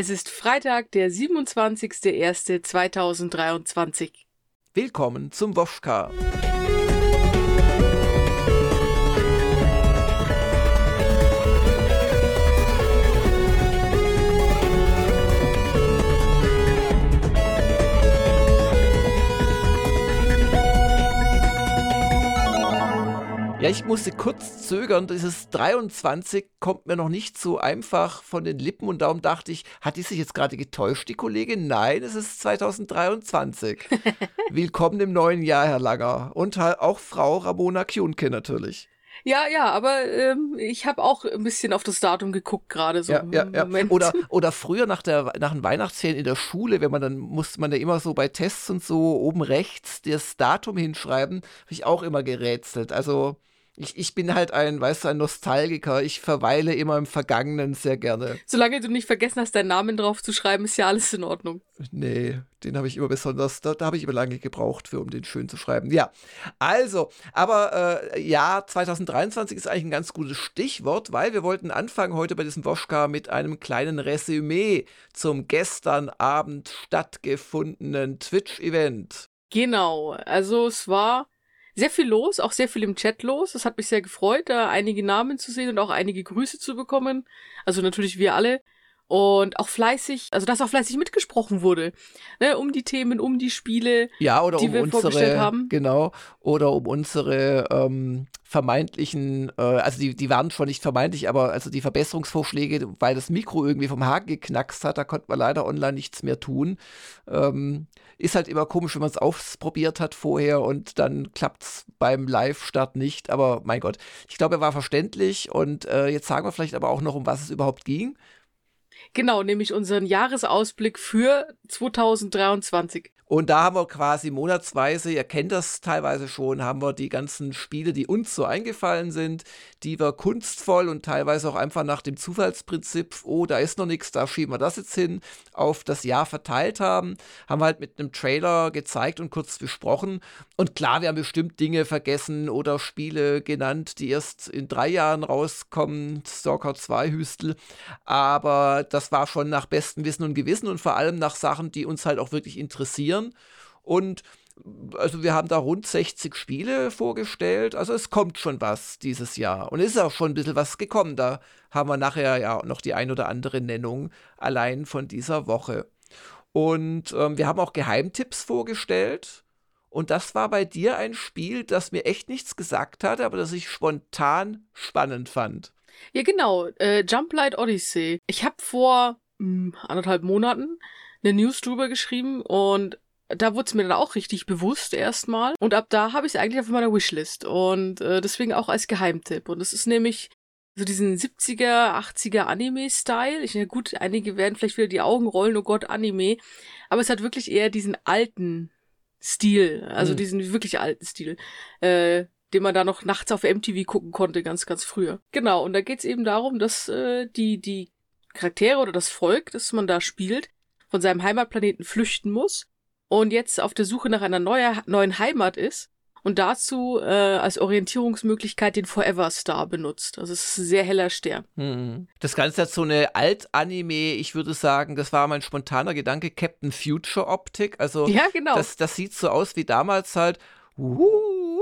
Es ist Freitag, der 27.01.2023. Willkommen zum Woschka. Ja, ich musste kurz zögern. Dieses 23 kommt mir noch nicht so einfach von den Lippen und darum dachte ich, hat die sich jetzt gerade getäuscht, die Kollegin? Nein, es ist 2023. Willkommen im neuen Jahr, Herr Langer. Und auch Frau Ramona Kjunke natürlich. Ja, ja, aber ähm, ich habe auch ein bisschen auf das Datum geguckt gerade so ja, ja, ja. Oder, oder früher nach, der, nach den Weihnachtsferien in der Schule, wenn man dann musste man ja immer so bei Tests und so oben rechts das Datum hinschreiben, habe ich auch immer gerätselt. Also ich, ich bin halt ein, weißt du, ein Nostalgiker. Ich verweile immer im Vergangenen sehr gerne. Solange du nicht vergessen hast, deinen Namen drauf zu schreiben, ist ja alles in Ordnung. Nee, den habe ich immer besonders, da, da habe ich immer lange gebraucht für, um den schön zu schreiben. Ja, also, aber äh, ja, 2023 ist eigentlich ein ganz gutes Stichwort, weil wir wollten anfangen heute bei diesem Woschka mit einem kleinen Resümee zum gestern Abend stattgefundenen Twitch-Event. Genau, also es war sehr viel los, auch sehr viel im Chat los. Das hat mich sehr gefreut, da einige Namen zu sehen und auch einige Grüße zu bekommen. Also natürlich wir alle. Und auch fleißig, also dass auch fleißig mitgesprochen wurde, ne, um die Themen, um die Spiele, ja, oder die um wir unsere, vorgestellt haben. Genau, oder um unsere ähm, vermeintlichen, äh, also die, die waren schon nicht vermeintlich, aber also die Verbesserungsvorschläge, weil das Mikro irgendwie vom Haken geknackst hat, da konnte man leider online nichts mehr tun. Ähm, ist halt immer komisch, wenn man es ausprobiert hat vorher und dann klappt es beim Live-Start nicht. Aber mein Gott, ich glaube, er war verständlich und äh, jetzt sagen wir vielleicht aber auch noch, um was es überhaupt ging. Genau, nämlich unseren Jahresausblick für 2023. Und da haben wir quasi monatsweise, ihr kennt das teilweise schon, haben wir die ganzen Spiele, die uns so eingefallen sind, die wir kunstvoll und teilweise auch einfach nach dem Zufallsprinzip, oh, da ist noch nichts, da schieben wir das jetzt hin, auf das Jahr verteilt haben. Haben wir halt mit einem Trailer gezeigt und kurz besprochen. Und klar, wir haben bestimmt Dinge vergessen oder Spiele genannt, die erst in drei Jahren rauskommen, Stalker 2 Hüstel. Aber das war schon nach bestem Wissen und Gewissen und vor allem nach Sachen, die uns halt auch wirklich interessieren passieren. Und also wir haben da rund 60 Spiele vorgestellt. Also es kommt schon was dieses Jahr. Und es ist auch schon ein bisschen was gekommen. Da haben wir nachher ja noch die ein oder andere Nennung allein von dieser Woche. Und ähm, wir haben auch Geheimtipps vorgestellt. Und das war bei dir ein Spiel, das mir echt nichts gesagt hat, aber das ich spontan spannend fand. Ja, genau. Äh, Jump Light Odyssey. Ich habe vor mh, hm, anderthalb Monaten eine News drüber geschrieben und da wurde es mir dann auch richtig bewusst erstmal. Und ab da habe ich es eigentlich auf meiner Wishlist. Und äh, deswegen auch als Geheimtipp. Und es ist nämlich so diesen 70er, 80er Anime-Style. Ich, na gut, einige werden vielleicht wieder die Augen rollen, oh Gott, Anime. Aber es hat wirklich eher diesen alten Stil, also mhm. diesen wirklich alten Stil, äh, den man da noch nachts auf MTV gucken konnte, ganz, ganz früher. Genau, und da geht's eben darum, dass äh, die, die Charaktere oder das Volk, das man da spielt, von seinem Heimatplaneten flüchten muss und jetzt auf der Suche nach einer neue, neuen Heimat ist und dazu äh, als Orientierungsmöglichkeit den Forever Star benutzt. Also es ist ein sehr heller Stern. Mhm. Das Ganze hat so eine Alt-Anime, ich würde sagen, das war mein spontaner Gedanke, Captain Future Optik. Also ja, genau. das, das sieht so aus wie damals halt. Uh,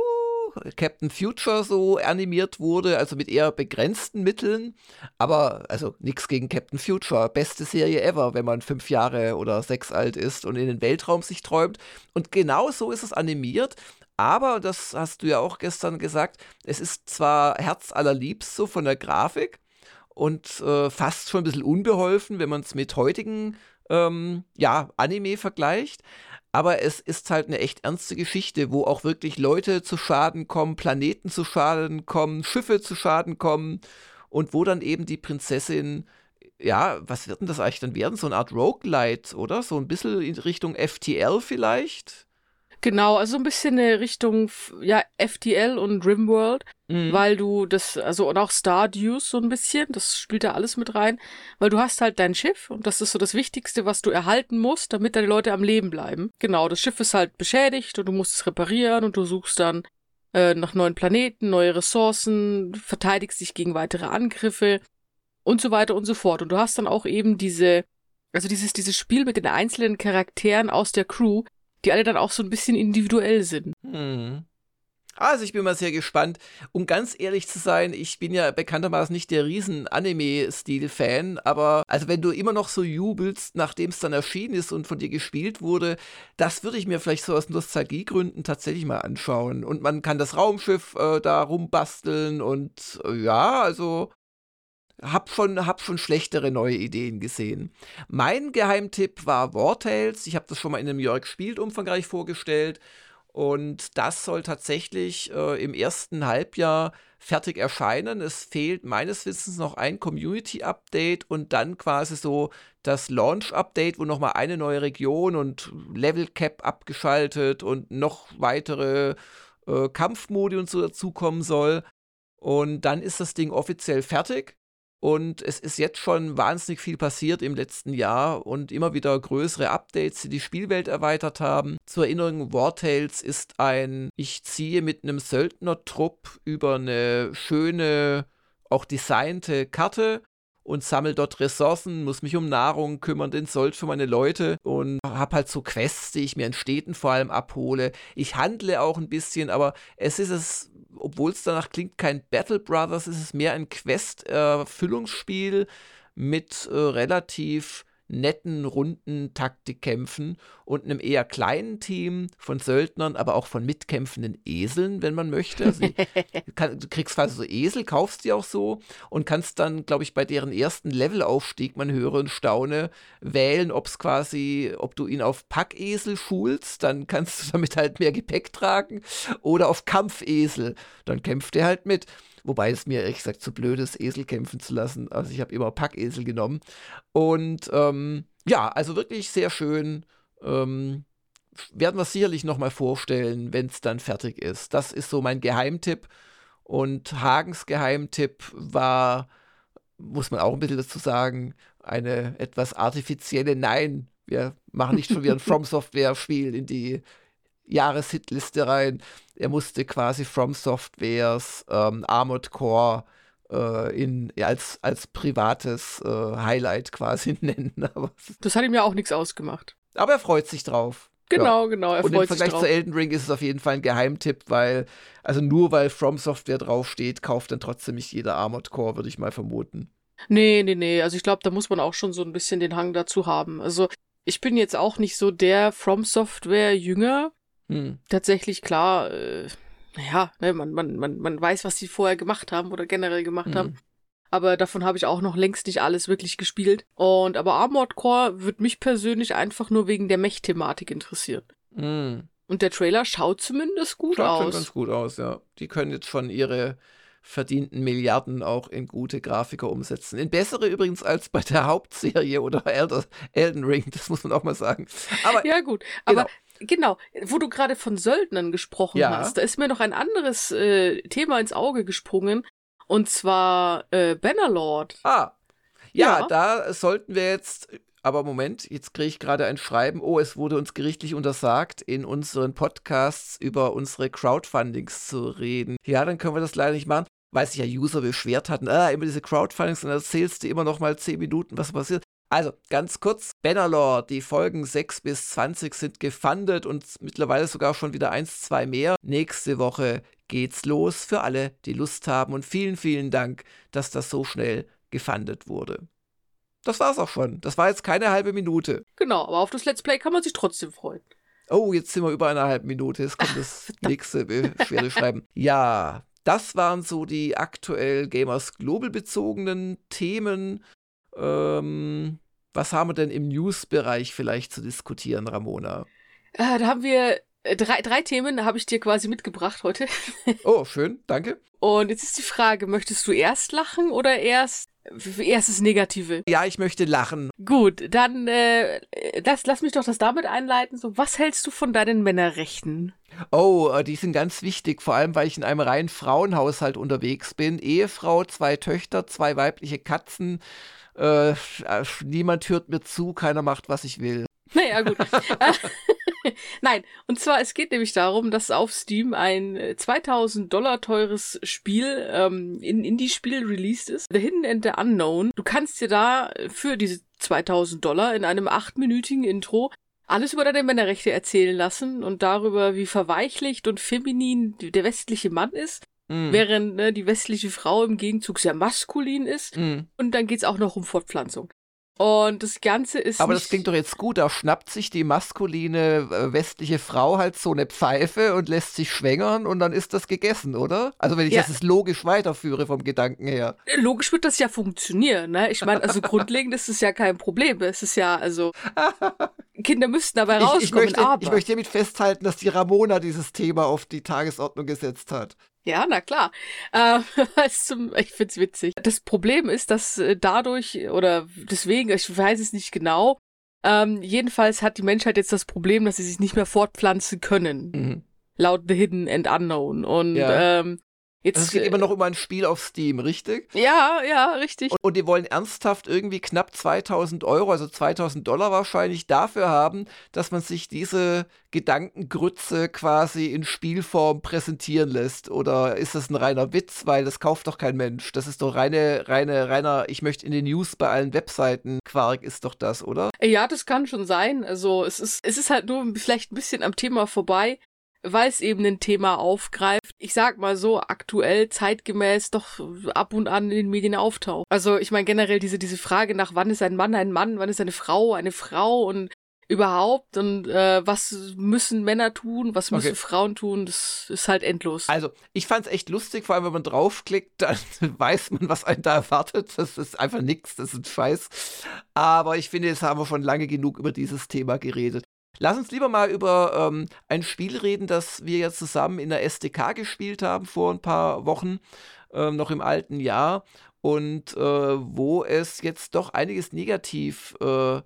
Captain Future so animiert wurde, also mit eher begrenzten Mitteln. Aber also nichts gegen Captain Future. Beste Serie ever, wenn man fünf Jahre oder sechs alt ist und in den Weltraum sich träumt. Und genau so ist es animiert. Aber, das hast du ja auch gestern gesagt, es ist zwar herzallerliebst so von der Grafik und äh, fast schon ein bisschen unbeholfen, wenn man es mit heutigen ähm, ja, Anime vergleicht aber es ist halt eine echt ernste Geschichte, wo auch wirklich Leute zu Schaden kommen, Planeten zu Schaden kommen, Schiffe zu Schaden kommen und wo dann eben die Prinzessin, ja, was wird denn das eigentlich dann werden? So eine Art Roguelite, oder? So ein bisschen in Richtung FTL vielleicht? Genau, also ein bisschen in Richtung ja, FTL und Rimworld, mhm. weil du das, also und auch Stardews so ein bisschen, das spielt da alles mit rein, weil du hast halt dein Schiff und das ist so das Wichtigste, was du erhalten musst, damit deine Leute am Leben bleiben. Genau, das Schiff ist halt beschädigt und du musst es reparieren und du suchst dann äh, nach neuen Planeten, neue Ressourcen, verteidigst dich gegen weitere Angriffe und so weiter und so fort. Und du hast dann auch eben diese Also dieses, dieses Spiel mit den einzelnen Charakteren aus der Crew, die alle dann auch so ein bisschen individuell sind. Hm. Also ich bin mal sehr gespannt. Um ganz ehrlich zu sein, ich bin ja bekanntermaßen nicht der riesen Anime-Stil-Fan, aber also wenn du immer noch so jubelst, nachdem es dann erschienen ist und von dir gespielt wurde, das würde ich mir vielleicht so aus Nostalgiegründen tatsächlich mal anschauen. Und man kann das Raumschiff äh, da rumbasteln und äh, ja, also hab schon, hab schon schlechtere neue Ideen gesehen. Mein Geheimtipp war War Tales. Ich habe das schon mal in einem Jörg spielt umfangreich vorgestellt. Und das soll tatsächlich äh, im ersten Halbjahr fertig erscheinen. Es fehlt meines Wissens noch ein Community-Update und dann quasi so das Launch-Update, wo nochmal eine neue Region und Level Cap abgeschaltet und noch weitere äh, Kampfmodi und so dazukommen soll. Und dann ist das Ding offiziell fertig. Und es ist jetzt schon wahnsinnig viel passiert im letzten Jahr und immer wieder größere Updates, die die Spielwelt erweitert haben. Zur Erinnerung, War Tales ist ein, ich ziehe mit einem Söldnertrupp über eine schöne, auch designte Karte und sammle dort Ressourcen, muss mich um Nahrung kümmern, den Sold für meine Leute und habe halt so Quests, die ich mir in Städten vor allem abhole. Ich handle auch ein bisschen, aber es ist es obwohl es danach klingt, kein Battle Brothers, ist es mehr ein Quest-Erfüllungsspiel mit äh, relativ netten, runden Taktikkämpfen und einem eher kleinen Team von Söldnern, aber auch von mitkämpfenden Eseln, wenn man möchte. Also kann, du kriegst quasi so Esel, kaufst die auch so und kannst dann, glaube ich, bei deren ersten Levelaufstieg, man höre und staune, wählen, ob es quasi, ob du ihn auf Packesel schulst, dann kannst du damit halt mehr Gepäck tragen oder auf Kampfesel, dann kämpft er halt mit. Wobei es mir ehrlich gesagt zu blöd ist, Esel kämpfen zu lassen. Also ich habe immer Packesel genommen. Und ähm, ja, also wirklich sehr schön. Ähm, werden wir sicherlich nochmal vorstellen, wenn es dann fertig ist. Das ist so mein Geheimtipp. Und Hagens Geheimtipp war, muss man auch ein bisschen dazu sagen, eine etwas artifizielle Nein. Wir machen nicht schon wieder ein From Software-Spiel in die Jahreshitliste rein. Er musste quasi From Softwares ähm, Armored Core äh, in, ja, als, als privates äh, Highlight quasi nennen. Aber das hat ihm ja auch nichts ausgemacht. Aber er freut sich drauf. Genau, ja. genau. Er und im Vergleich zu Elden Ring ist es auf jeden Fall ein Geheimtipp, weil, also nur weil From Software draufsteht, kauft dann trotzdem nicht jeder Armored Core, würde ich mal vermuten. Nee, nee, nee. Also ich glaube, da muss man auch schon so ein bisschen den Hang dazu haben. Also ich bin jetzt auch nicht so der From Software Jünger. Hm. Tatsächlich, klar, äh, naja, ne, man, man, man, man weiß, was sie vorher gemacht haben oder generell gemacht hm. haben. Aber davon habe ich auch noch längst nicht alles wirklich gespielt. Und aber Armored Core wird mich persönlich einfach nur wegen der Mech-Thematik interessieren. Hm. Und der Trailer schaut zumindest gut schaut aus. Schaut ganz gut aus, ja. Die können jetzt schon ihre verdienten Milliarden auch in gute Grafiker umsetzen. In bessere übrigens als bei der Hauptserie oder Elden Ring, das muss man auch mal sagen. Aber, ja, gut. Genau. Aber Genau, wo du gerade von Söldnern gesprochen ja. hast, da ist mir noch ein anderes äh, Thema ins Auge gesprungen. Und zwar äh, Bannerlord. Ah. Ja, ja, da sollten wir jetzt. Aber Moment, jetzt kriege ich gerade ein Schreiben. Oh, es wurde uns gerichtlich untersagt, in unseren Podcasts über unsere Crowdfundings zu reden. Ja, dann können wir das leider nicht machen weil sich ja User beschwert hatten, ah, immer diese Crowdfundings und dann erzählst du immer noch mal 10 Minuten, was passiert. Also, ganz kurz, Bannerlore, die Folgen 6 bis 20 sind gefundet und mittlerweile sogar schon wieder 1, 2 mehr. Nächste Woche geht's los für alle, die Lust haben und vielen, vielen Dank, dass das so schnell gefundet wurde. Das war's auch schon. Das war jetzt keine halbe Minute. Genau, aber auf das Let's Play kann man sich trotzdem freuen. Oh, jetzt sind wir über eine halbe Minute. Jetzt kommt das nächste Beschwerde schreiben. Ja, das waren so die aktuell Gamers Global bezogenen Themen. Ähm, was haben wir denn im News-Bereich vielleicht zu diskutieren, Ramona? Äh, da haben wir äh, drei, drei Themen, habe ich dir quasi mitgebracht heute. oh, schön, danke. Und jetzt ist die Frage, möchtest du erst lachen oder erst erstes Negative? Ja, ich möchte lachen. Gut, dann äh, das, lass mich doch das damit einleiten. So, was hältst du von deinen Männerrechten? Oh, äh, die sind ganz wichtig, vor allem weil ich in einem reinen Frauenhaushalt unterwegs bin. Ehefrau, zwei Töchter, zwei weibliche Katzen äh, niemand hört mir zu, keiner macht, was ich will. Naja, gut. Nein, und zwar, es geht nämlich darum, dass auf Steam ein 2000 Dollar teures Spiel, ähm, in Indie-Spiel released ist. The Hidden and the Unknown. Du kannst dir da für diese 2000 Dollar in einem achtminütigen Intro alles über deine Männerrechte erzählen lassen und darüber, wie verweichlicht und feminin der westliche Mann ist, mm. während ne, die westliche Frau im Gegenzug sehr maskulin ist. Mm. Und dann geht's auch noch um Fortpflanzung. Und das Ganze ist. Aber das klingt doch jetzt gut. Da schnappt sich die maskuline äh, westliche Frau halt so eine Pfeife und lässt sich schwängern und dann ist das gegessen, oder? Also wenn ich ja. das logisch weiterführe vom Gedanken her. Logisch wird das ja funktionieren, ne? Ich meine, also grundlegend ist es ja kein Problem. Es ist ja, also. Kinder müssten dabei rauskommen. Ich, ich, möchte, aber. ich möchte hiermit festhalten, dass die Ramona dieses Thema auf die Tagesordnung gesetzt hat. Ja, na klar. Äh, ich find's witzig. Das Problem ist, dass äh, dadurch oder deswegen, ich weiß es nicht genau, ähm, jedenfalls hat die Menschheit jetzt das Problem, dass sie sich nicht mehr fortpflanzen können. Mhm. Laut The Hidden and Unknown. Und ja. ähm, Jetzt, es geht äh, immer noch um ein Spiel auf Steam, richtig? Ja, ja, richtig. Und, und die wollen ernsthaft irgendwie knapp 2000 Euro, also 2000 Dollar wahrscheinlich, dafür haben, dass man sich diese Gedankengrütze quasi in Spielform präsentieren lässt. Oder ist das ein reiner Witz, weil das kauft doch kein Mensch. Das ist doch reine, reine, reiner, ich möchte in den News bei allen Webseiten Quark ist doch das, oder? Ja, das kann schon sein. Also es ist, es ist halt nur vielleicht ein bisschen am Thema vorbei weil es eben ein Thema aufgreift, ich sag mal so, aktuell, zeitgemäß doch ab und an in den Medien auftaucht. Also ich meine generell diese, diese Frage nach, wann ist ein Mann ein Mann, wann ist eine Frau eine Frau und überhaupt und äh, was müssen Männer tun, was müssen okay. Frauen tun, das ist halt endlos. Also ich fand's echt lustig, vor allem wenn man draufklickt, dann weiß man, was einen da erwartet. Das ist einfach nichts, das ist ein Scheiß. Aber ich finde, jetzt haben wir schon lange genug über dieses Thema geredet. Lass uns lieber mal über ähm, ein Spiel reden, das wir jetzt zusammen in der SDK gespielt haben vor ein paar Wochen, äh, noch im alten Jahr, und äh, wo es jetzt doch einiges negativ äh,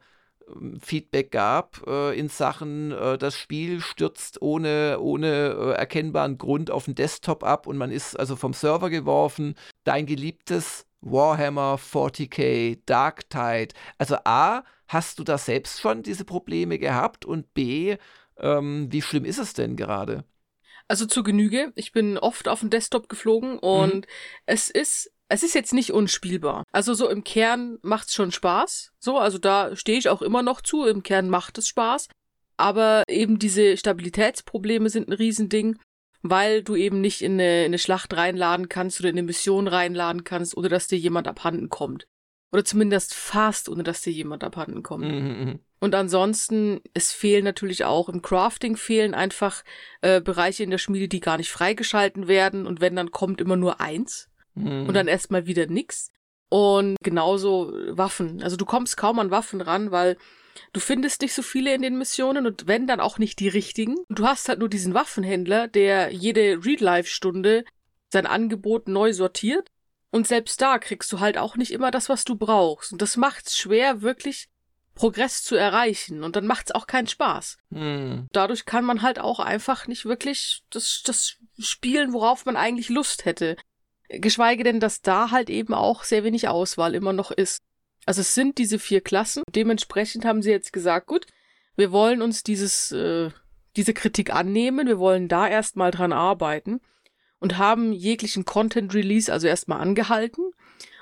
Feedback gab äh, in Sachen, äh, das Spiel stürzt ohne, ohne äh, erkennbaren Grund auf den Desktop ab und man ist also vom Server geworfen. Dein geliebtes Warhammer 40k, Dark Tide. Also A, hast du da selbst schon diese Probleme gehabt? Und B, ähm, wie schlimm ist es denn gerade? Also zu Genüge. Ich bin oft auf den Desktop geflogen und mhm. es ist es ist jetzt nicht unspielbar. Also so im Kern macht's schon Spaß. So, also da stehe ich auch immer noch zu. Im Kern macht es Spaß. Aber eben diese Stabilitätsprobleme sind ein Riesending weil du eben nicht in eine, in eine Schlacht reinladen kannst oder in eine Mission reinladen kannst, oder dass dir jemand abhanden kommt. Oder zumindest fast, ohne dass dir jemand abhanden kommt. Mhm, mhm, und ansonsten, es fehlen natürlich auch im Crafting fehlen einfach äh, Bereiche in der Schmiede, die gar nicht freigeschalten werden. Und wenn, dann kommt immer nur eins. Mhm. Und dann erstmal wieder nix. Und genauso Waffen. Also du kommst kaum an Waffen ran, weil Du findest nicht so viele in den Missionen und wenn dann auch nicht die richtigen. Und du hast halt nur diesen Waffenhändler, der jede Real-Life-Stunde sein Angebot neu sortiert. Und selbst da kriegst du halt auch nicht immer das, was du brauchst. Und das macht's schwer, wirklich Progress zu erreichen. Und dann macht's auch keinen Spaß. Hm. Dadurch kann man halt auch einfach nicht wirklich das, das spielen, worauf man eigentlich Lust hätte. Geschweige denn, dass da halt eben auch sehr wenig Auswahl immer noch ist. Also es sind diese vier Klassen. Dementsprechend haben sie jetzt gesagt, gut, wir wollen uns dieses, äh, diese Kritik annehmen, wir wollen da erstmal dran arbeiten und haben jeglichen Content Release also erstmal angehalten.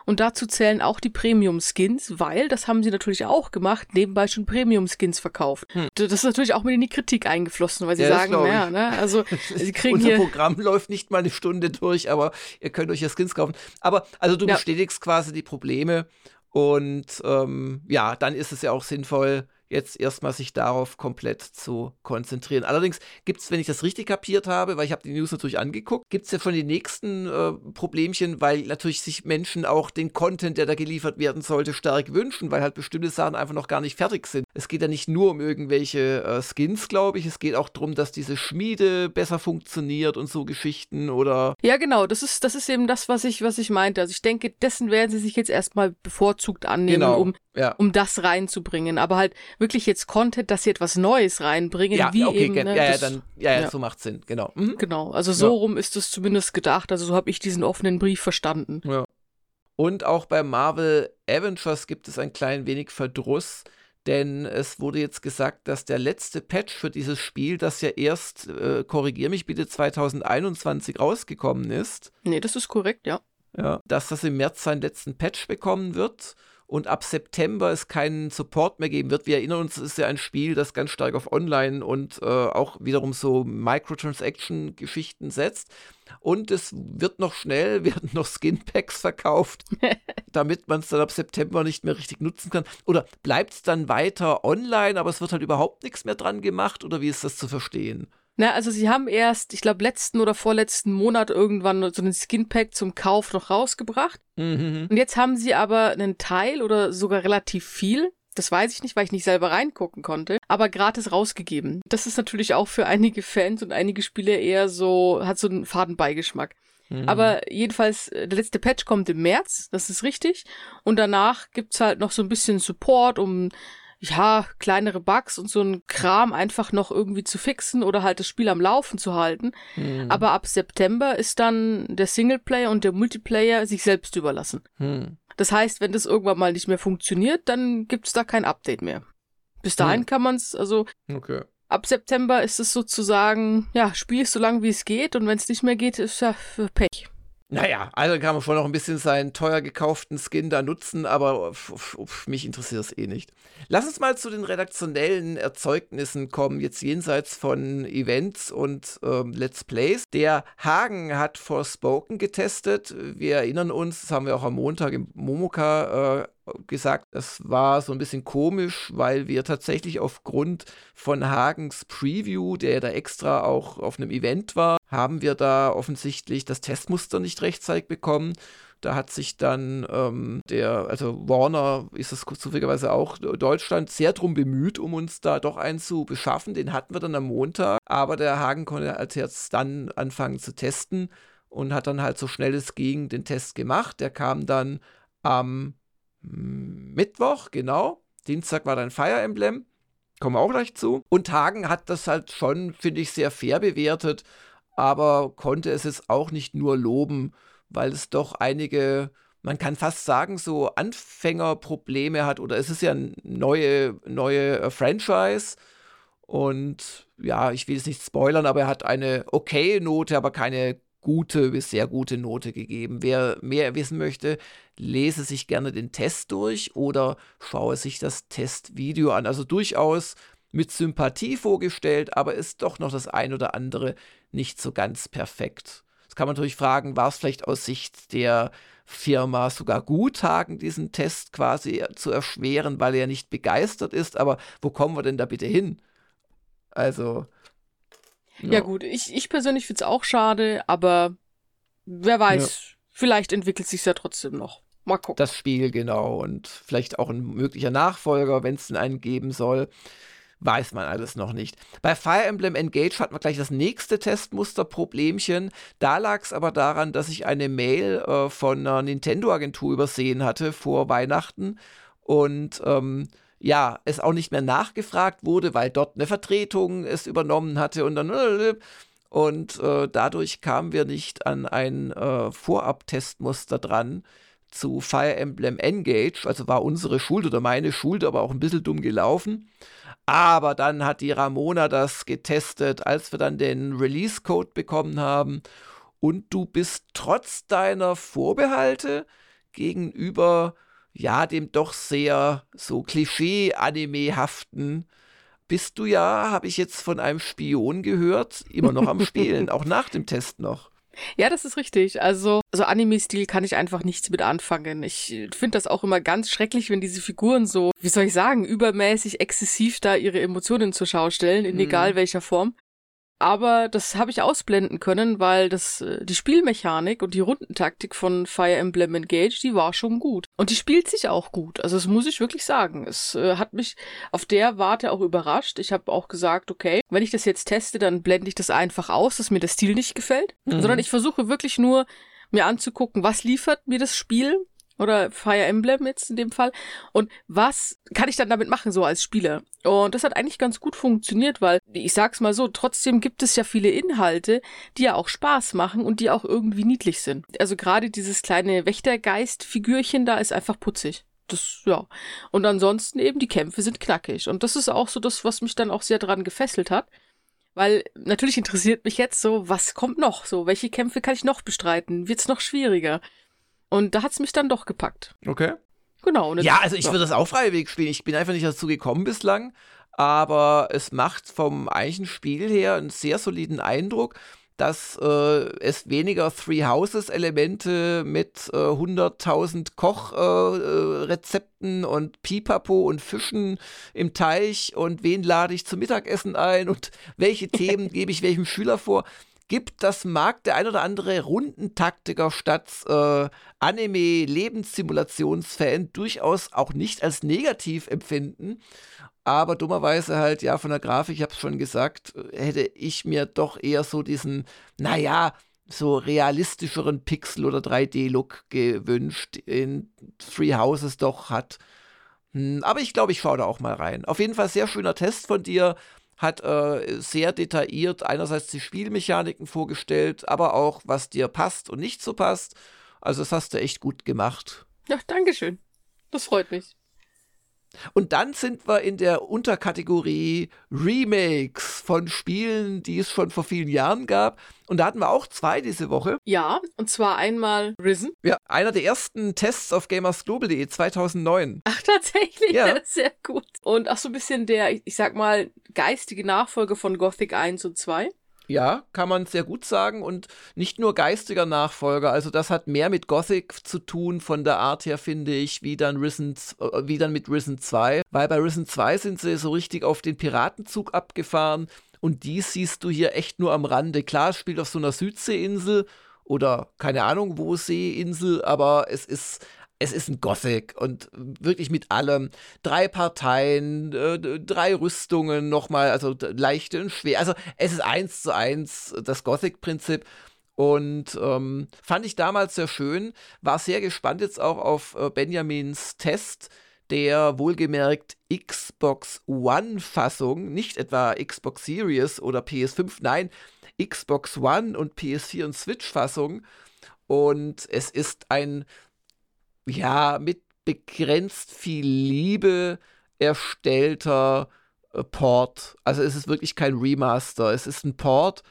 Und dazu zählen auch die Premium Skins, weil, das haben sie natürlich auch gemacht, nebenbei schon Premium Skins verkauft. Hm. Das ist natürlich auch mit in die Kritik eingeflossen, weil sie ja, sagen, naja, ne, also sie kriegen Unser hier Programm läuft nicht mal eine Stunde durch, aber ihr könnt euch ja Skins kaufen. Aber also du ja. bestätigst quasi die Probleme und ähm, ja, dann ist es ja auch sinnvoll, jetzt erstmal sich darauf komplett zu konzentrieren. Allerdings gibt es, wenn ich das richtig kapiert habe, weil ich habe die News natürlich angeguckt, gibt es ja schon die nächsten äh, Problemchen, weil natürlich sich Menschen auch den Content, der da geliefert werden sollte, stark wünschen, weil halt bestimmte Sachen einfach noch gar nicht fertig sind. Es geht ja nicht nur um irgendwelche äh, Skins, glaube ich, es geht auch darum, dass diese Schmiede besser funktioniert und so Geschichten oder... Ja, genau, das ist, das ist eben das, was ich, was ich meinte. Also ich denke, dessen werden sie sich jetzt erstmal bevorzugt annehmen, genau, um, ja. um das reinzubringen. Aber halt wirklich jetzt Content, dass sie etwas Neues reinbringen, ja, wie okay, eben. Ne, ja, ja, dann, ja, ja, ja, so macht Sinn, genau. Mhm. Genau, also so rum ist es zumindest gedacht. Also so habe ich diesen offenen Brief verstanden. Ja. Und auch bei Marvel Avengers gibt es ein klein wenig Verdruss, denn es wurde jetzt gesagt, dass der letzte Patch für dieses Spiel, das ja erst, äh, korrigier mich bitte, 2021 rausgekommen ist. Nee, das ist korrekt, ja. Ja, dass das im März seinen letzten Patch bekommen wird und ab September es keinen Support mehr geben wird. Wir erinnern uns, es ist ja ein Spiel, das ganz stark auf Online und äh, auch wiederum so Microtransaction-Geschichten setzt. Und es wird noch schnell, werden noch Skinpacks verkauft, damit man es dann ab September nicht mehr richtig nutzen kann. Oder bleibt es dann weiter online, aber es wird halt überhaupt nichts mehr dran gemacht? Oder wie ist das zu verstehen? Na, also sie haben erst, ich glaube, letzten oder vorletzten Monat irgendwann so einen Skinpack zum Kauf noch rausgebracht. Mhm. Und jetzt haben sie aber einen Teil oder sogar relativ viel. Das weiß ich nicht, weil ich nicht selber reingucken konnte, aber gratis rausgegeben. Das ist natürlich auch für einige Fans und einige Spieler eher so, hat so einen Fadenbeigeschmack. Mhm. Aber jedenfalls, äh, der letzte Patch kommt im März, das ist richtig. Und danach gibt's halt noch so ein bisschen Support, um ja, kleinere Bugs und so ein Kram einfach noch irgendwie zu fixen oder halt das Spiel am Laufen zu halten. Hm. Aber ab September ist dann der Singleplayer und der Multiplayer sich selbst überlassen. Hm. Das heißt, wenn das irgendwann mal nicht mehr funktioniert, dann gibt's da kein Update mehr. Bis dahin hm. kann man's, also okay. ab September ist es sozusagen, ja, spiel es so lange wie es geht und wenn es nicht mehr geht, ist ja für Pech. Naja, also kann man schon noch ein bisschen seinen teuer gekauften Skin da nutzen, aber mich interessiert das eh nicht. Lass uns mal zu den redaktionellen Erzeugnissen kommen, jetzt jenseits von Events und ähm, Let's Plays. Der Hagen hat Forspoken getestet. Wir erinnern uns, das haben wir auch am Montag im Momoka äh, gesagt, es war so ein bisschen komisch, weil wir tatsächlich aufgrund von Hagens Preview, der da extra auch auf einem Event war, haben wir da offensichtlich das Testmuster nicht rechtzeitig bekommen. Da hat sich dann ähm, der, also Warner ist es zufälligerweise auch Deutschland sehr drum bemüht, um uns da doch einen zu beschaffen. Den hatten wir dann am Montag, aber der Hagen konnte als jetzt dann anfangen zu testen und hat dann halt so schnell es ging den Test gemacht. Der kam dann am Mittwoch, genau. Dienstag war dann Fire Emblem. Kommen wir auch gleich zu. Und Hagen hat das halt schon, finde ich, sehr fair bewertet, aber konnte es jetzt auch nicht nur loben, weil es doch einige, man kann fast sagen, so Anfängerprobleme hat. Oder es ist ja eine neue, neue äh, Franchise. Und ja, ich will es nicht spoilern, aber er hat eine okay Note, aber keine gute bis sehr gute Note gegeben. Wer mehr wissen möchte, lese sich gerne den Test durch oder schaue sich das Testvideo an. Also durchaus mit Sympathie vorgestellt, aber ist doch noch das ein oder andere nicht so ganz perfekt. Das kann man natürlich fragen, war es vielleicht aus Sicht der Firma sogar gut, Hagen diesen Test quasi zu erschweren, weil er nicht begeistert ist, aber wo kommen wir denn da bitte hin? Also, ja, ja gut, ich, ich persönlich finde es auch schade, aber wer weiß, ja. vielleicht entwickelt sich ja trotzdem noch. Mal gucken. Das Spiel, genau. Und vielleicht auch ein möglicher Nachfolger, wenn es denn einen geben soll. Weiß man alles noch nicht. Bei Fire Emblem Engage hatten wir gleich das nächste Testmuster-Problemchen. Da lag es aber daran, dass ich eine Mail äh, von einer Nintendo-Agentur übersehen hatte vor Weihnachten. Und ähm, ja, es auch nicht mehr nachgefragt wurde, weil dort eine Vertretung es übernommen hatte und dann und äh, dadurch kamen wir nicht an ein äh, Vorab-Testmuster dran zu Fire Emblem Engage, also war unsere Schuld oder meine Schuld, aber auch ein bisschen dumm gelaufen. Aber dann hat die Ramona das getestet, als wir dann den Release-Code bekommen haben. Und du bist trotz deiner Vorbehalte gegenüber ja, dem doch sehr so Klischee-Anime-haften bist du ja, habe ich jetzt von einem Spion gehört, immer noch am Spielen, auch nach dem Test noch. Ja, das ist richtig. Also, so Anime-Stil kann ich einfach nichts mit anfangen. Ich finde das auch immer ganz schrecklich, wenn diese Figuren so, wie soll ich sagen, übermäßig exzessiv da ihre Emotionen zur Schau stellen, in mhm. egal welcher Form. Aber das habe ich ausblenden können, weil das äh, die Spielmechanik und die Rundentaktik von Fire Emblem Engage, die war schon gut. Und die spielt sich auch gut. Also das muss ich wirklich sagen. Es äh, hat mich auf der Warte auch überrascht. Ich habe auch gesagt, okay, wenn ich das jetzt teste, dann blende ich das einfach aus, dass mir der Stil nicht gefällt. Mhm. Sondern ich versuche wirklich nur mir anzugucken, was liefert mir das Spiel oder Fire Emblem jetzt in dem Fall. Und was kann ich dann damit machen, so als Spieler? Und das hat eigentlich ganz gut funktioniert, weil, ich sag's mal so, trotzdem gibt es ja viele Inhalte, die ja auch Spaß machen und die auch irgendwie niedlich sind. Also gerade dieses kleine Wächtergeist-Figürchen da ist einfach putzig. Das, ja. Und ansonsten eben, die Kämpfe sind knackig. Und das ist auch so das, was mich dann auch sehr dran gefesselt hat. Weil natürlich interessiert mich jetzt so, was kommt noch? So, welche Kämpfe kann ich noch bestreiten? Wird's noch schwieriger? Und da hat's mich dann doch gepackt. Okay. Genau. Ja, also ich würde das auch freiwillig spielen. Ich bin einfach nicht dazu gekommen bislang, aber es macht vom eigentlichen Spiel her einen sehr soliden Eindruck dass äh, es weniger Three Houses Elemente mit äh, 100.000 Kochrezepten äh, und Pipapo und Fischen im Teich und wen lade ich zum Mittagessen ein und welche Themen gebe ich welchem Schüler vor gibt, das mag der ein oder andere Rundentaktiker statt äh, Anime-Lebenssimulationsfan durchaus auch nicht als negativ empfinden aber dummerweise halt, ja, von der Grafik, ich habe es schon gesagt, hätte ich mir doch eher so diesen, naja, so realistischeren Pixel- oder 3D-Look gewünscht, in Three Houses doch hat. Hm, aber ich glaube, ich schaue da auch mal rein. Auf jeden Fall sehr schöner Test von dir. Hat äh, sehr detailliert einerseits die Spielmechaniken vorgestellt, aber auch, was dir passt und nicht so passt. Also, das hast du echt gut gemacht. Ja, danke schön. Das freut mich. Und dann sind wir in der Unterkategorie Remakes von Spielen, die es schon vor vielen Jahren gab. Und da hatten wir auch zwei diese Woche. Ja, und zwar einmal Risen. Ja, einer der ersten Tests auf gamersglobal.de 2009. Ach, tatsächlich? Ja. Sehr gut. Und auch so ein bisschen der, ich sag mal, geistige Nachfolger von Gothic 1 und 2. Ja, kann man sehr gut sagen und nicht nur geistiger Nachfolger. Also das hat mehr mit Gothic zu tun von der Art her, finde ich, wie dann Risen, äh, wie dann mit Risen 2. Weil bei Risen 2 sind sie so richtig auf den Piratenzug abgefahren und die siehst du hier echt nur am Rande. Klar, es spielt auf so einer Südseeinsel oder keine Ahnung wo Seeinsel, aber es ist es ist ein Gothic und wirklich mit allem. Drei Parteien, äh, drei Rüstungen nochmal, also leichte und schwer. Also es ist eins zu eins das Gothic-Prinzip. Und ähm, fand ich damals sehr schön. War sehr gespannt jetzt auch auf äh, Benjamins Test der wohlgemerkt Xbox One-Fassung, nicht etwa Xbox Series oder PS5, nein, Xbox One und PS4 und Switch-Fassung. Und es ist ein ja, mit begrenzt viel Liebe erstellter äh, Port. Also es ist wirklich kein Remaster, es ist ein Port.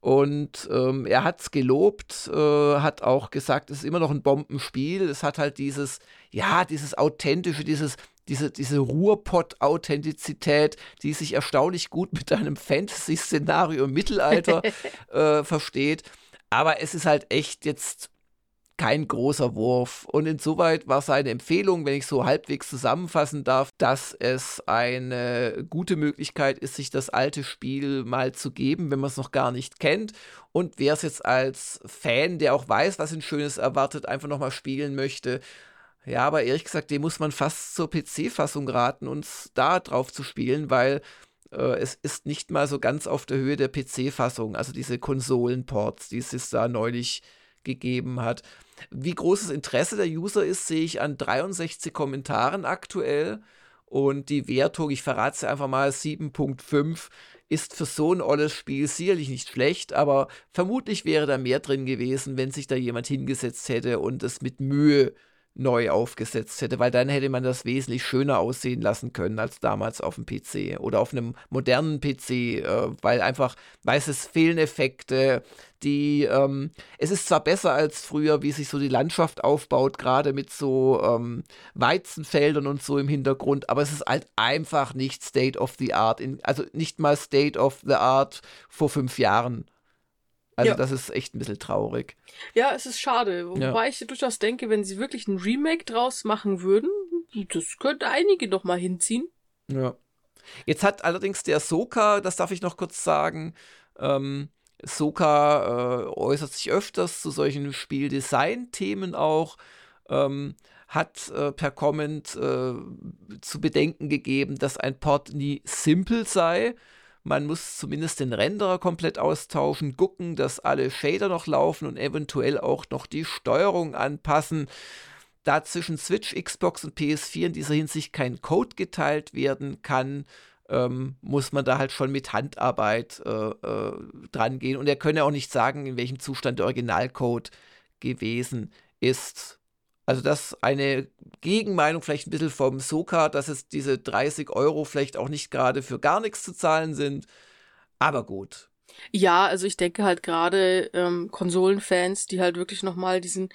Und ähm, er hat es gelobt, äh, hat auch gesagt, es ist immer noch ein Bombenspiel. Es hat halt dieses, ja, dieses authentische, dieses, diese, diese Ruhrpott-Authentizität, die sich erstaunlich gut mit einem Fantasy-Szenario im Mittelalter äh, versteht. Aber es ist halt echt jetzt kein großer Wurf. Und insoweit war seine Empfehlung, wenn ich so halbwegs zusammenfassen darf, dass es eine gute Möglichkeit ist, sich das alte Spiel mal zu geben, wenn man es noch gar nicht kennt. Und wer es jetzt als Fan, der auch weiß, was ein Schönes erwartet, einfach nochmal spielen möchte, ja, aber ehrlich gesagt, dem muss man fast zur PC-Fassung raten, uns da drauf zu spielen, weil äh, es ist nicht mal so ganz auf der Höhe der PC-Fassung, also diese Konsolenports, die es da neulich gegeben hat. Wie großes Interesse der User ist, sehe ich an 63 Kommentaren aktuell. Und die Wertung, ich verrate es einfach mal, 7.5 ist für so ein olles Spiel sicherlich nicht schlecht, aber vermutlich wäre da mehr drin gewesen, wenn sich da jemand hingesetzt hätte und es mit Mühe neu aufgesetzt hätte, weil dann hätte man das wesentlich schöner aussehen lassen können als damals auf dem PC oder auf einem modernen PC, äh, weil einfach, weiß es fehlen Effekte, die, ähm, es ist zwar besser als früher, wie sich so die Landschaft aufbaut, gerade mit so ähm, Weizenfeldern und so im Hintergrund, aber es ist halt einfach nicht State of the Art, in, also nicht mal State of the Art vor fünf Jahren. Also ja. das ist echt ein bisschen traurig. Ja, es ist schade. Wobei ja. ich durchaus denke, wenn sie wirklich ein Remake draus machen würden, das könnte einige noch mal hinziehen. Ja. Jetzt hat allerdings der Soka, das darf ich noch kurz sagen, ähm, Soka äh, äußert sich öfters zu solchen Spieldesign-Themen auch, ähm, hat äh, per Comment äh, zu bedenken gegeben, dass ein Port nie simpel sei. Man muss zumindest den Renderer komplett austauschen, gucken, dass alle Shader noch laufen und eventuell auch noch die Steuerung anpassen. Da zwischen Switch, Xbox und PS4 in dieser Hinsicht kein Code geteilt werden kann, ähm, muss man da halt schon mit Handarbeit äh, äh, dran gehen. Und er könne auch nicht sagen, in welchem Zustand der Originalcode gewesen ist. Also das eine Gegenmeinung vielleicht ein bisschen vom Soka, dass es diese 30 Euro vielleicht auch nicht gerade für gar nichts zu zahlen sind. Aber gut. Ja, also ich denke halt gerade ähm, Konsolenfans, die halt wirklich nochmal diesen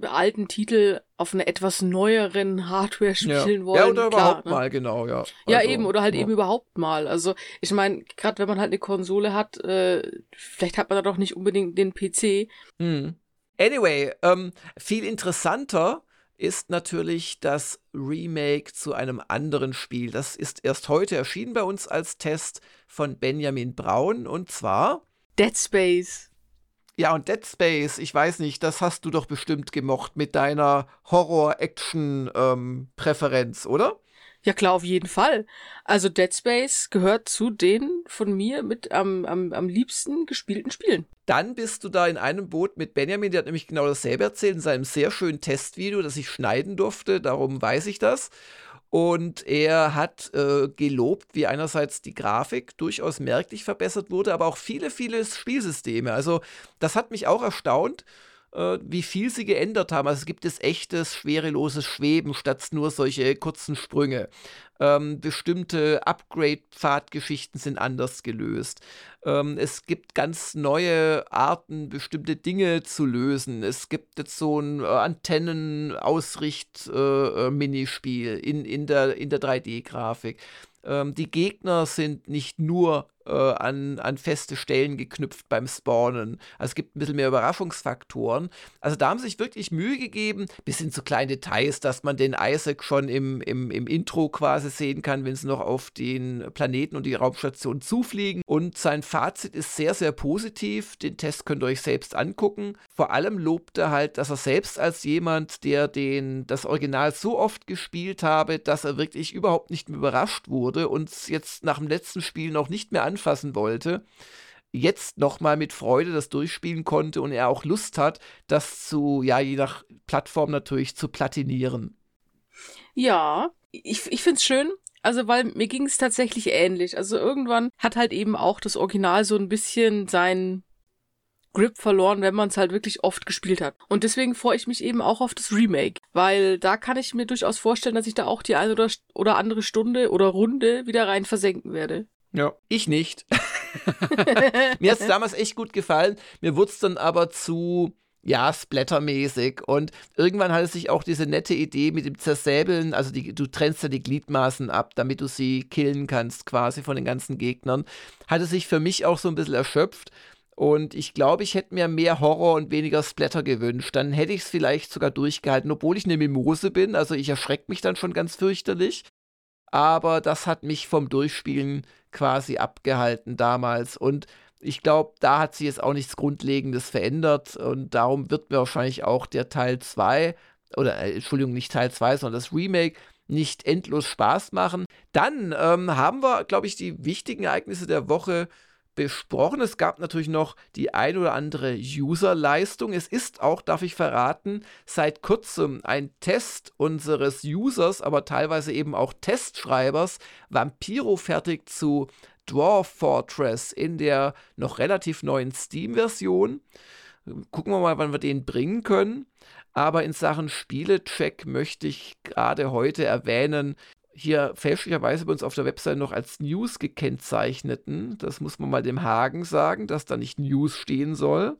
alten Titel auf einer etwas neueren Hardware spielen ja. wollen. Ja, oder klar, überhaupt ne? mal, genau, ja. Ja, Also, eben, oder halt ja. eben überhaupt mal. Also, ich meine, gerade wenn man halt eine Konsole hat, äh, vielleicht hat man da doch nicht unbedingt den PC. Hm. Anyway, ähm, viel interessanter ist natürlich das Remake zu einem anderen Spiel. Das ist erst heute erschienen bei uns als Test von Benjamin Braun und zwar, Dead Space. ja, und Dead Space, ich weiß nicht, das hast du doch bestimmt gemocht mit deiner Horror-Action-Präferenz, oder? Ja klar, auf jeden Fall. Also Dead Space gehört zu den von mir mit am, am, am liebsten gespielten Spielen. Dann bist du da in einem Boot mit Benjamin, der hat nämlich genau dasselbe erzählt in seinem sehr schönen Testvideo, das ich schneiden durfte, darum weiß ich das. Und er hat äh, gelobt, wie einerseits die Grafik durchaus merklich verbessert wurde, aber auch viele, viele Spielsysteme. Also das hat mich auch erstaunt, äh, wie viel sie geändert haben. Also es gibt es echtes, schwereloses Schweben statt nur solche kurzen Sprünge. Ähm, bestimmte Upgrade-Pfadgeschichten sind anders gelöst. Ähm, es gibt ganz neue Arten, bestimmte Dinge zu lösen. Es gibt jetzt so ein äh, Antennen-Ausricht-Minispiel in, in der, in der 3D-Grafik. Ähm, die Gegner sind nicht nur äh, an, an feste Stellen geknüpft beim Spawnen. Also es gibt ein bisschen mehr Überraschungsfaktoren. Also da haben sie sich wirklich Mühe gegeben, bis hin zu kleinen Details, dass man den Isaac schon im, im, im Intro quasi sehen kann, wenn sie noch auf den Planeten und die Raumstation zufliegen. Und sein Fazit ist sehr, sehr positiv. Den Test könnt ihr euch selbst angucken. Vor allem lobt er halt, dass er selbst als jemand, der den, das Original so oft gespielt habe, dass er wirklich überhaupt nicht mehr überrascht wurde und jetzt nach dem letzten Spiel noch nicht mehr anfassen wollte, jetzt nochmal mit Freude das durchspielen konnte und er auch Lust hat, das zu, ja, je nach Plattform natürlich zu platinieren. Ja, ich, ich find's schön. Also, weil mir ging es tatsächlich ähnlich. Also irgendwann hat halt eben auch das Original so ein bisschen seinen Grip verloren, wenn man es halt wirklich oft gespielt hat. Und deswegen freue ich mich eben auch auf das Remake, weil da kann ich mir durchaus vorstellen, dass ich da auch die eine oder, oder andere Stunde oder Runde wieder rein versenken werde. Ja. Ich nicht. Mir hat es damals echt gut gefallen. Mir wurde es dann aber zu, ja, splattermäßig. Und irgendwann hatte sich auch diese nette Idee mit dem Zersäbeln, also die, du trennst ja die Gliedmaßen ab, damit du sie killen kannst, quasi von den ganzen Gegnern, hatte sich für mich auch so ein bisschen erschöpft. Und ich glaube, ich hätte mir mehr Horror und weniger Splatter gewünscht. Dann hätte ich es vielleicht sogar durchgehalten, obwohl ich eine Mimose bin. Also ich erschrecke mich dann schon ganz fürchterlich. Aber das hat mich vom Durchspielen quasi abgehalten damals. Und ich glaube, da hat sich jetzt auch nichts Grundlegendes verändert. Und darum wird mir wahrscheinlich auch der Teil 2, oder äh, Entschuldigung, nicht Teil 2, sondern das Remake, nicht endlos Spaß machen. Dann ähm, haben wir, glaube ich, die wichtigen Ereignisse der Woche besprochen. Es gab natürlich noch die ein oder andere User-Leistung. Es ist auch, darf ich verraten, seit kurzem ein Test unseres Users, aber teilweise eben auch Testschreibers, Vampiro fertig zu Dwarf Fortress in der noch relativ neuen Steam-Version. Gucken wir mal, wann wir den bringen können. Aber in Sachen Spielecheck möchte ich gerade heute erwähnen, hier fälschlicherweise bei uns auf der Website noch als News gekennzeichneten. Das muss man mal dem Hagen sagen, dass da nicht News stehen soll,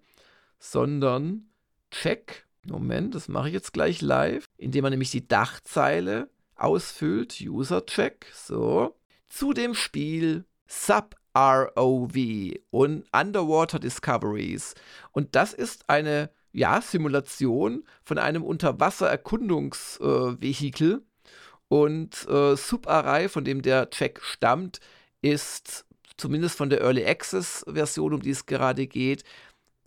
sondern Check. Moment, das mache ich jetzt gleich live, indem man nämlich die Dachzeile ausfüllt. User Check. So. Zu dem Spiel Sub ROV und Underwater Discoveries. Und das ist eine ja, Simulation von einem Unterwasser-Erkundungsvehikel. Äh, und äh, Subarai, von dem der Track stammt, ist zumindest von der Early Access Version, um die es gerade geht,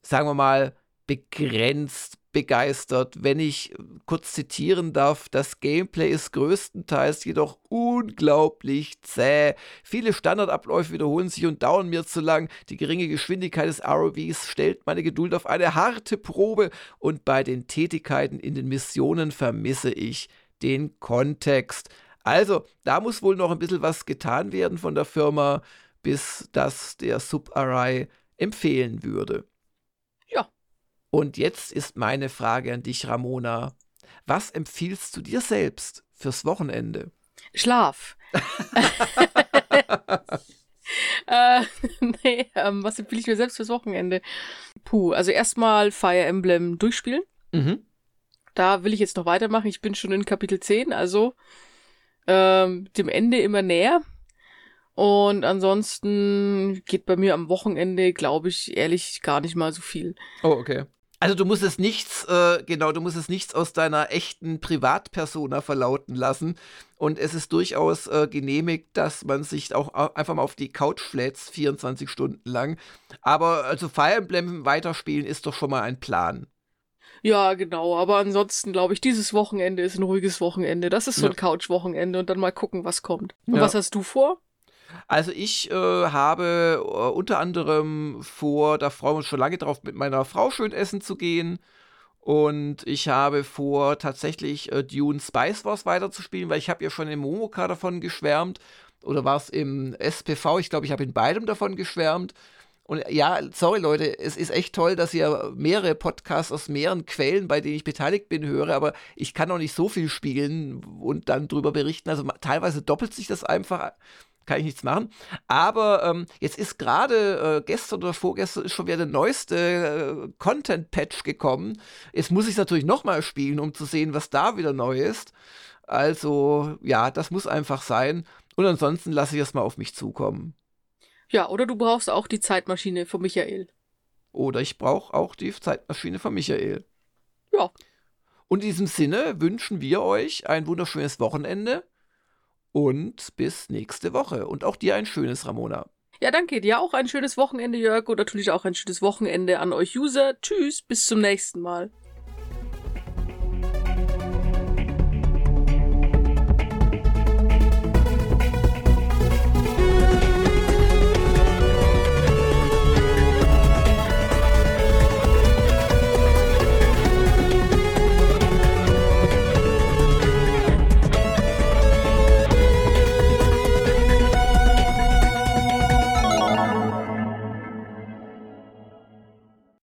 sagen wir mal, begrenzt begeistert. Wenn ich kurz zitieren darf, das Gameplay ist größtenteils jedoch unglaublich zäh. Viele Standardabläufe wiederholen sich und dauern mir zu lang. Die geringe Geschwindigkeit des ROVs stellt meine Geduld auf eine harte Probe und bei den Tätigkeiten in den Missionen vermisse ich den Kontext. Also, da muss wohl noch ein bisschen was getan werden von der Firma, bis das der Subarai empfehlen würde. Ja. Und jetzt ist meine Frage an dich, Ramona. Was empfiehlst du dir selbst fürs Wochenende? Schlaf. äh, nee, ähm, was empfehle ich mir selbst fürs Wochenende? Puh, also erstmal Fire Emblem durchspielen. Mhm. Da will ich jetzt noch weitermachen. Ich bin schon in Kapitel 10, also ähm, dem Ende immer näher. Und ansonsten geht bei mir am Wochenende, glaube ich, ehrlich gar nicht mal so viel. Oh, okay. Also du musst es nichts, äh, genau, du musst es nichts aus deiner echten Privatpersona verlauten lassen. Und es ist durchaus äh, genehmigt, dass man sich auch einfach mal auf die Couch flätzt, 24 Stunden lang. Aber also Fire Emblem weiterspielen ist doch schon mal ein Plan. Ja, genau. Aber ansonsten glaube ich, dieses Wochenende ist ein ruhiges Wochenende. Das ist so ein ja. Couch-Wochenende und dann mal gucken, was kommt. Und ja. was hast du vor? Also ich äh, habe äh, unter anderem vor, da freuen wir uns schon lange drauf, mit meiner Frau schön essen zu gehen. Und ich habe vor, tatsächlich äh, Dune Spice Wars weiterzuspielen, weil ich habe ja schon im Momoka davon geschwärmt. Oder war es im SPV? Ich glaube, ich habe in beidem davon geschwärmt. Und ja, sorry Leute, es ist echt toll, dass ihr mehrere Podcasts aus mehreren Quellen, bei denen ich beteiligt bin, höre, aber ich kann noch nicht so viel spielen und dann drüber berichten. Also teilweise doppelt sich das einfach kann ich nichts machen. Aber ähm, jetzt ist gerade äh, gestern oder vorgestern ist schon wieder der neueste äh, Content-Patch gekommen. Jetzt muss ich es natürlich nochmal spielen, um zu sehen, was da wieder neu ist. Also, ja, das muss einfach sein. Und ansonsten lasse ich es mal auf mich zukommen. Ja, oder du brauchst auch die Zeitmaschine von Michael. Oder ich brauche auch die Zeitmaschine von Michael. Ja. Und in diesem Sinne wünschen wir euch ein wunderschönes Wochenende und bis nächste Woche. Und auch dir ein schönes, Ramona. Ja, danke. Dir auch ein schönes Wochenende, Jörg. Und natürlich auch ein schönes Wochenende an euch User. Tschüss, bis zum nächsten Mal.